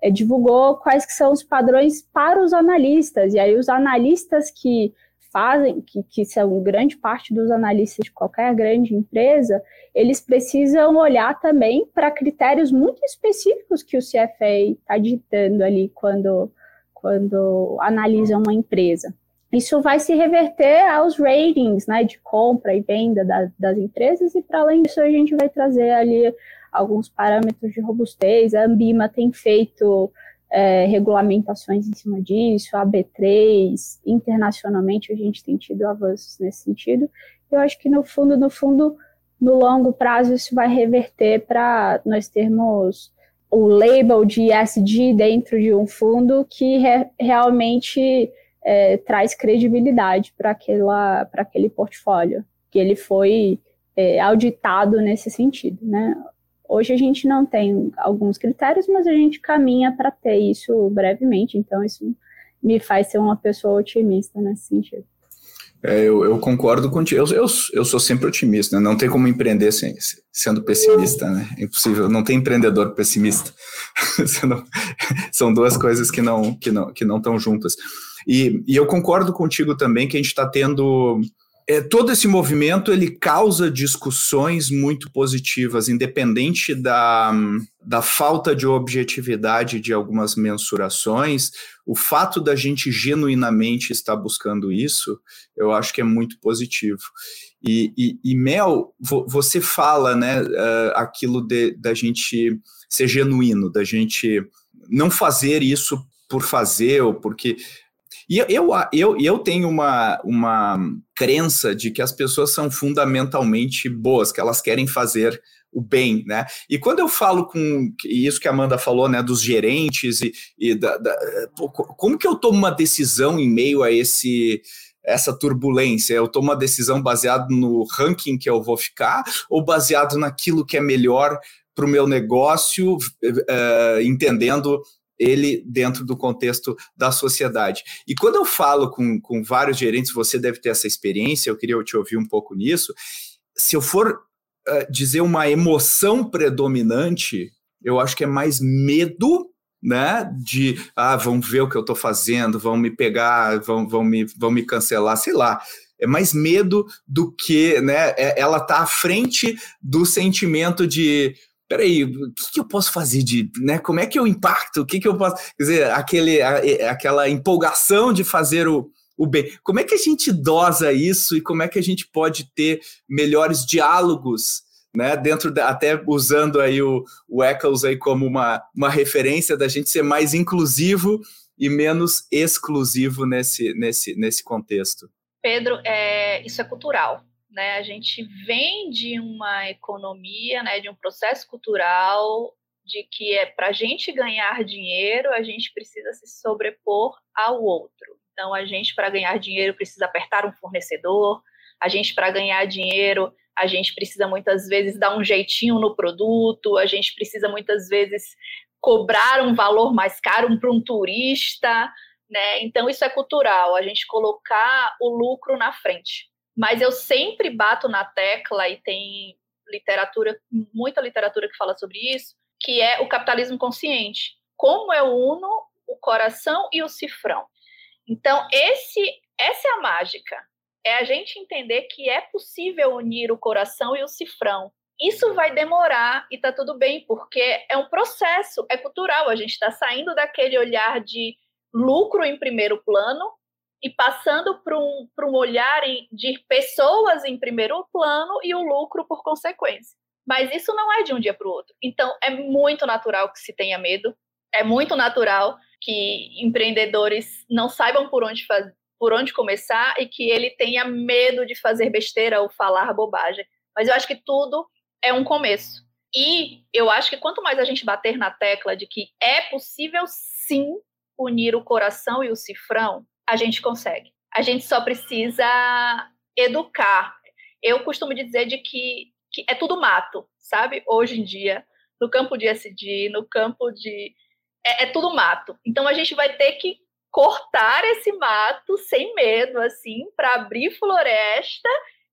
é, divulgou quais que são os padrões para os analistas, e aí os analistas que fazem, que, que são grande parte dos analistas de qualquer grande empresa, eles precisam olhar também para critérios muito específicos que o CFA está ditando ali quando, quando analisam uma empresa. Isso vai se reverter aos ratings né, de compra e venda da, das empresas, e para além disso, a gente vai trazer ali alguns parâmetros de robustez. A Ambima tem feito é, regulamentações em cima disso, a B3, internacionalmente a gente tem tido avanços nesse sentido. Eu acho que no fundo, no fundo, no longo prazo isso vai reverter para nós termos o label de ESG dentro de um fundo que re realmente é, traz credibilidade para aquele portfólio, que ele foi é, auditado nesse sentido, né? Hoje a gente não tem alguns critérios, mas a gente caminha para ter isso brevemente, então isso me faz ser uma pessoa otimista nesse sentido. É, eu, eu, concordo contigo. Eu, eu, eu, sou sempre otimista, né? não tem como empreender sem, sendo pessimista, né? Impossível, não tem empreendedor pessimista. São duas coisas que não que não que não estão juntas. E, e eu concordo contigo também que a gente está tendo é, todo esse movimento ele causa discussões muito positivas, independente da, da falta de objetividade de algumas mensurações. O fato da gente genuinamente estar buscando isso, eu acho que é muito positivo. E, e, e Mel, você fala, né, uh, aquilo de, da gente ser genuíno, da gente não fazer isso por fazer ou porque e eu, eu, eu tenho uma, uma crença de que as pessoas são fundamentalmente boas, que elas querem fazer o bem, né? E quando eu falo com isso que a Amanda falou, né, dos gerentes e, e da, da, como que eu tomo uma decisão em meio a esse essa turbulência? Eu tomo uma decisão baseada no ranking que eu vou ficar ou baseado naquilo que é melhor para o meu negócio, uh, entendendo ele dentro do contexto da sociedade. E quando eu falo com, com vários gerentes, você deve ter essa experiência, eu queria te ouvir um pouco nisso. Se eu for uh, dizer uma emoção predominante, eu acho que é mais medo né? De ah, vão ver o que eu estou fazendo, vão me pegar, vão, vão, me, vão me cancelar, sei lá. É mais medo do que, né? É, ela está à frente do sentimento de peraí, o que, que, eu posso fazer de, né? Como é que eu impacto? O que, que eu posso, quer dizer, aquele, a, aquela empolgação de fazer o, o bem. Como é que a gente dosa isso e como é que a gente pode ter melhores diálogos, né? Dentro da, até usando aí o, o Eccles aí como uma, uma referência da gente ser mais inclusivo e menos exclusivo nesse, nesse, nesse contexto. Pedro, é, isso é cultural né? A gente vem de uma economia, né, de um processo cultural de que é para a gente ganhar dinheiro, a gente precisa se sobrepor ao outro. Então, a gente, para ganhar dinheiro, precisa apertar um fornecedor, a gente, para ganhar dinheiro, a gente precisa muitas vezes dar um jeitinho no produto, a gente precisa muitas vezes cobrar um valor mais caro para um turista, né? Então, isso é cultural, a gente colocar o lucro na frente mas eu sempre bato na tecla e tem literatura, muita literatura que fala sobre isso, que é o capitalismo consciente. Como eu uno o coração e o cifrão. Então, esse, essa é a mágica. É a gente entender que é possível unir o coração e o cifrão. Isso vai demorar e tá tudo bem, porque é um processo, é cultural. A gente está saindo daquele olhar de lucro em primeiro plano e passando para um, um olhar de pessoas em primeiro plano e o lucro por consequência. Mas isso não é de um dia para o outro. Então, é muito natural que se tenha medo, é muito natural que empreendedores não saibam por onde, faz, por onde começar e que ele tenha medo de fazer besteira ou falar bobagem. Mas eu acho que tudo é um começo. E eu acho que quanto mais a gente bater na tecla de que é possível sim unir o coração e o cifrão, a gente consegue. A gente só precisa educar. Eu costumo dizer de que, que é tudo mato, sabe? Hoje em dia, no campo de SD, no campo de. É, é tudo mato. Então a gente vai ter que cortar esse mato sem medo, assim, para abrir floresta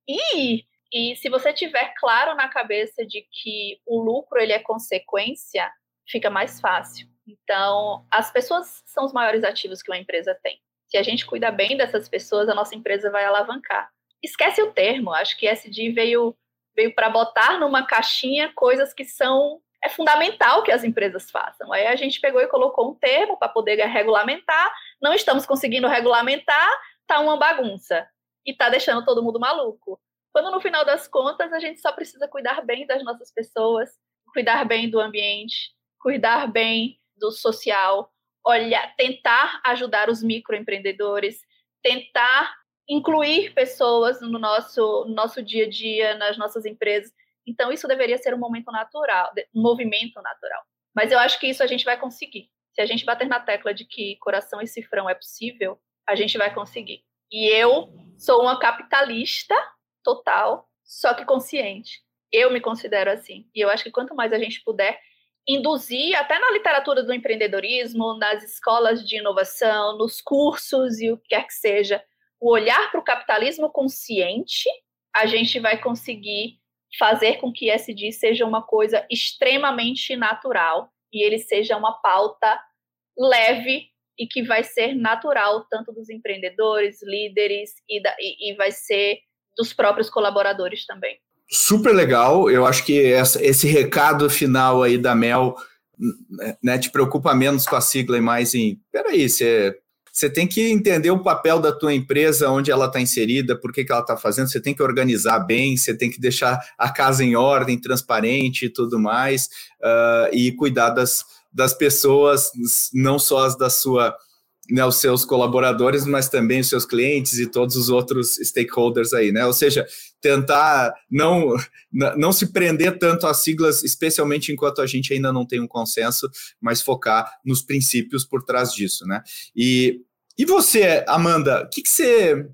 e ir. E se você tiver claro na cabeça de que o lucro ele é consequência, fica mais fácil. Então, as pessoas são os maiores ativos que uma empresa tem. Se a gente cuida bem dessas pessoas, a nossa empresa vai alavancar. Esquece o termo, acho que SD veio, veio para botar numa caixinha coisas que são. É fundamental que as empresas façam. Aí a gente pegou e colocou um termo para poder regulamentar. Não estamos conseguindo regulamentar, tá uma bagunça. E tá deixando todo mundo maluco. Quando no final das contas a gente só precisa cuidar bem das nossas pessoas, cuidar bem do ambiente, cuidar bem do social, olhar, tentar ajudar os microempreendedores, tentar incluir pessoas no nosso, no nosso dia a dia, nas nossas empresas. Então, isso deveria ser um momento natural, um movimento natural. Mas eu acho que isso a gente vai conseguir. Se a gente bater na tecla de que coração e cifrão é possível, a gente vai conseguir. E eu sou uma capitalista total, só que consciente. Eu me considero assim. E eu acho que quanto mais a gente puder induzir, até na literatura do empreendedorismo, nas escolas de inovação, nos cursos e o que quer que seja, o olhar para o capitalismo consciente, a gente vai conseguir fazer com que SD seja uma coisa extremamente natural e ele seja uma pauta leve e que vai ser natural tanto dos empreendedores, líderes e, da, e, e vai ser dos próprios colaboradores também. Super legal, eu acho que essa, esse recado final aí da Mel né, te preocupa menos com a sigla e mais em, peraí, você você tem que entender o papel da tua empresa, onde ela está inserida, por que, que ela está fazendo, você tem que organizar bem, você tem que deixar a casa em ordem, transparente e tudo mais, uh, e cuidar das, das pessoas, não só as da sua né, os seus colaboradores, mas também os seus clientes e todos os outros stakeholders aí, né? Ou seja, tentar não, não se prender tanto às siglas, especialmente enquanto a gente ainda não tem um consenso, mas focar nos princípios por trás disso, né? E, e você, Amanda, o que, que você.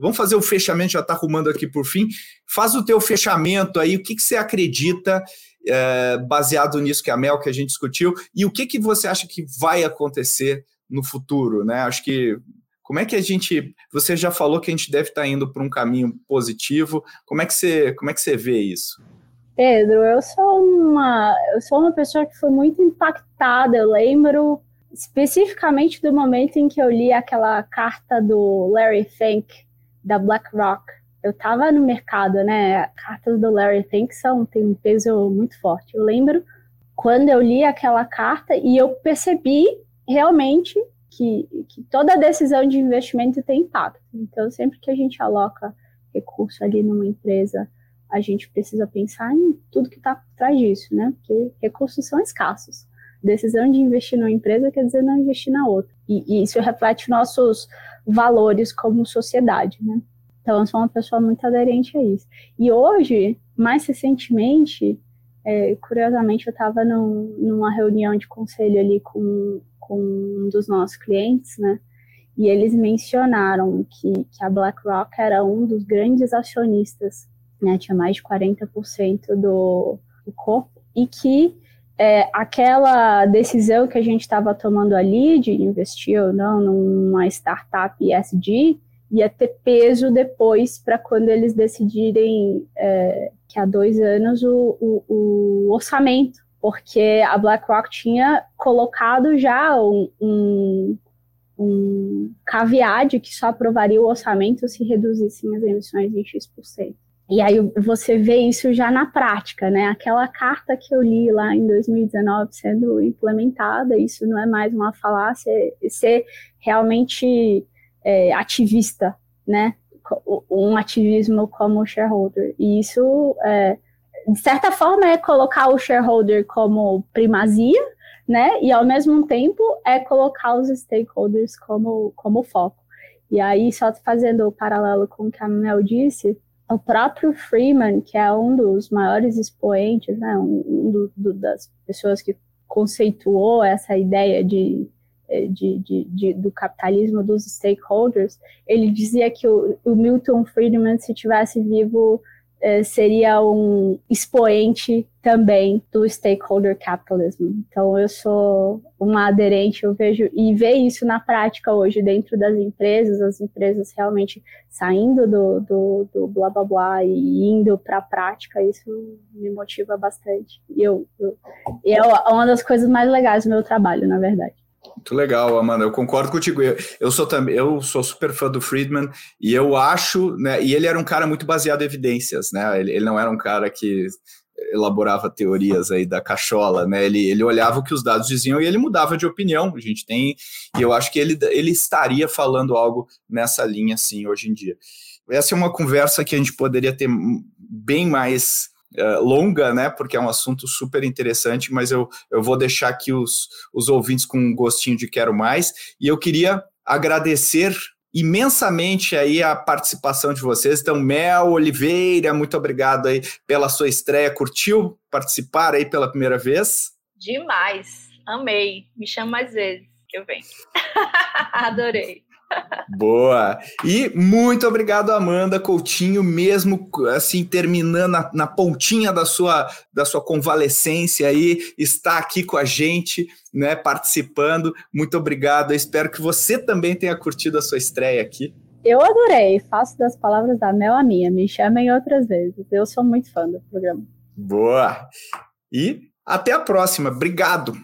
Vamos fazer o fechamento, já está arrumando aqui por fim. Faz o teu fechamento aí, o que, que você acredita é, baseado nisso que a Mel que a gente discutiu, e o que, que você acha que vai acontecer no futuro, né? Acho que como é que a gente, você já falou que a gente deve estar indo para um caminho positivo. Como é que você, como é que você vê isso? Pedro, eu sou uma, eu sou uma pessoa que foi muito impactada. Eu lembro especificamente do momento em que eu li aquela carta do Larry Fink da BlackRock. Eu estava no mercado, né? Cartas do Larry Fink são tem um peso muito forte. Eu lembro quando eu li aquela carta e eu percebi realmente que, que toda decisão de investimento tem impacto. Então, sempre que a gente aloca recurso ali numa empresa, a gente precisa pensar em tudo que está por trás disso, né? Porque recursos são escassos. Decisão de investir numa empresa quer dizer não investir na outra. E, e isso reflete nossos valores como sociedade, né? Então, eu sou uma pessoa muito aderente a isso. E hoje, mais recentemente, é, curiosamente, eu estava num, numa reunião de conselho ali com com um dos nossos clientes, né? E eles mencionaram que, que a BlackRock era um dos grandes acionistas, né? Tinha mais de 40% do, do corpo, e que é, aquela decisão que a gente estava tomando ali de investir ou não numa startup ESG ia ter peso depois para quando eles decidirem é, que há dois anos o, o, o orçamento porque a BlackRock tinha colocado já um, um, um caveat que só aprovaria o orçamento se reduzissem as emissões em X%. E aí você vê isso já na prática, né? Aquela carta que eu li lá em 2019 sendo implementada, isso não é mais uma falácia, é ser realmente é, ativista, né? Um ativismo como shareholder. E isso é, de certa forma, é colocar o shareholder como primazia, né? E ao mesmo tempo é colocar os stakeholders como, como foco. E aí, só fazendo o paralelo com o que a Mel disse, o próprio Freeman, que é um dos maiores expoentes, né, um, um do, do, das pessoas que conceituou essa ideia de, de, de, de, do capitalismo dos stakeholders, ele dizia que o, o Milton Friedman, se tivesse vivo seria um expoente também do stakeholder capitalism. Então, eu sou uma aderente, eu vejo e ver isso na prática hoje dentro das empresas, as empresas realmente saindo do, do, do blá blá blá e indo para a prática, isso me motiva bastante. E eu, eu, é uma das coisas mais legais do meu trabalho, na verdade. Muito legal, Amanda. Eu concordo contigo. Eu, eu sou também, eu sou super fã do Friedman e eu acho, né? E ele era um cara muito baseado em evidências, né? Ele, ele não era um cara que elaborava teorias aí da cachola, né? Ele, ele olhava o que os dados diziam e ele mudava de opinião. A gente tem, e eu acho que ele, ele estaria falando algo nessa linha, assim, hoje em dia. Essa é uma conversa que a gente poderia ter bem mais uh, longa, né? Porque é um assunto super interessante, mas eu, eu vou deixar aqui os, os ouvintes com um gostinho de quero mais. E eu queria agradecer imensamente aí a participação de vocês. Então, Mel Oliveira, muito obrigado aí pela sua estreia. Curtiu participar aí pela primeira vez? Demais, amei. Me chama mais vezes que eu venho. Adorei. Boa! E muito obrigado, Amanda Coutinho, mesmo assim, terminando na, na, pontinha da sua, da sua convalescência aí, está aqui com a gente, né, participando. Muito obrigado. Eu espero que você também tenha curtido a sua estreia aqui. Eu adorei, faço das palavras da Mel a minha, me chamem outras vezes. Eu sou muito fã do programa. Boa! E até a próxima. Obrigado!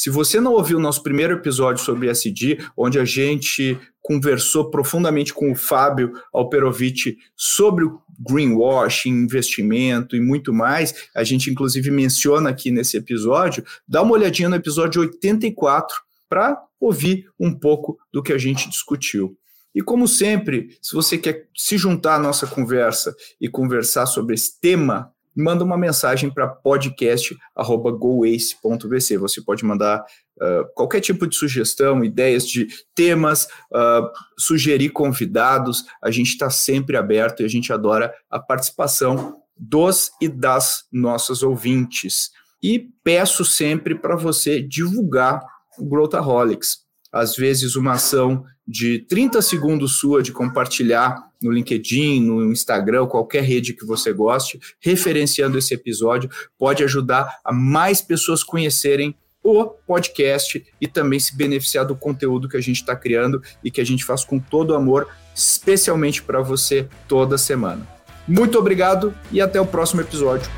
Se você não ouviu o nosso primeiro episódio sobre SD, onde a gente conversou profundamente com o Fábio Alperovitch sobre o greenwashing, investimento e muito mais. A gente, inclusive, menciona aqui nesse episódio. Dá uma olhadinha no episódio 84 para ouvir um pouco do que a gente discutiu. E como sempre, se você quer se juntar à nossa conversa e conversar sobre esse tema, manda uma mensagem para podcast@goace.vc. Você pode mandar uh, qualquer tipo de sugestão, ideias de temas, uh, sugerir convidados. A gente está sempre aberto e a gente adora a participação dos e das nossas ouvintes. E peço sempre para você divulgar o Growthaholics às vezes uma ação de 30 segundos sua de compartilhar no LinkedIn, no Instagram, qualquer rede que você goste, referenciando esse episódio, pode ajudar a mais pessoas conhecerem o podcast e também se beneficiar do conteúdo que a gente está criando e que a gente faz com todo amor, especialmente para você toda semana. Muito obrigado e até o próximo episódio.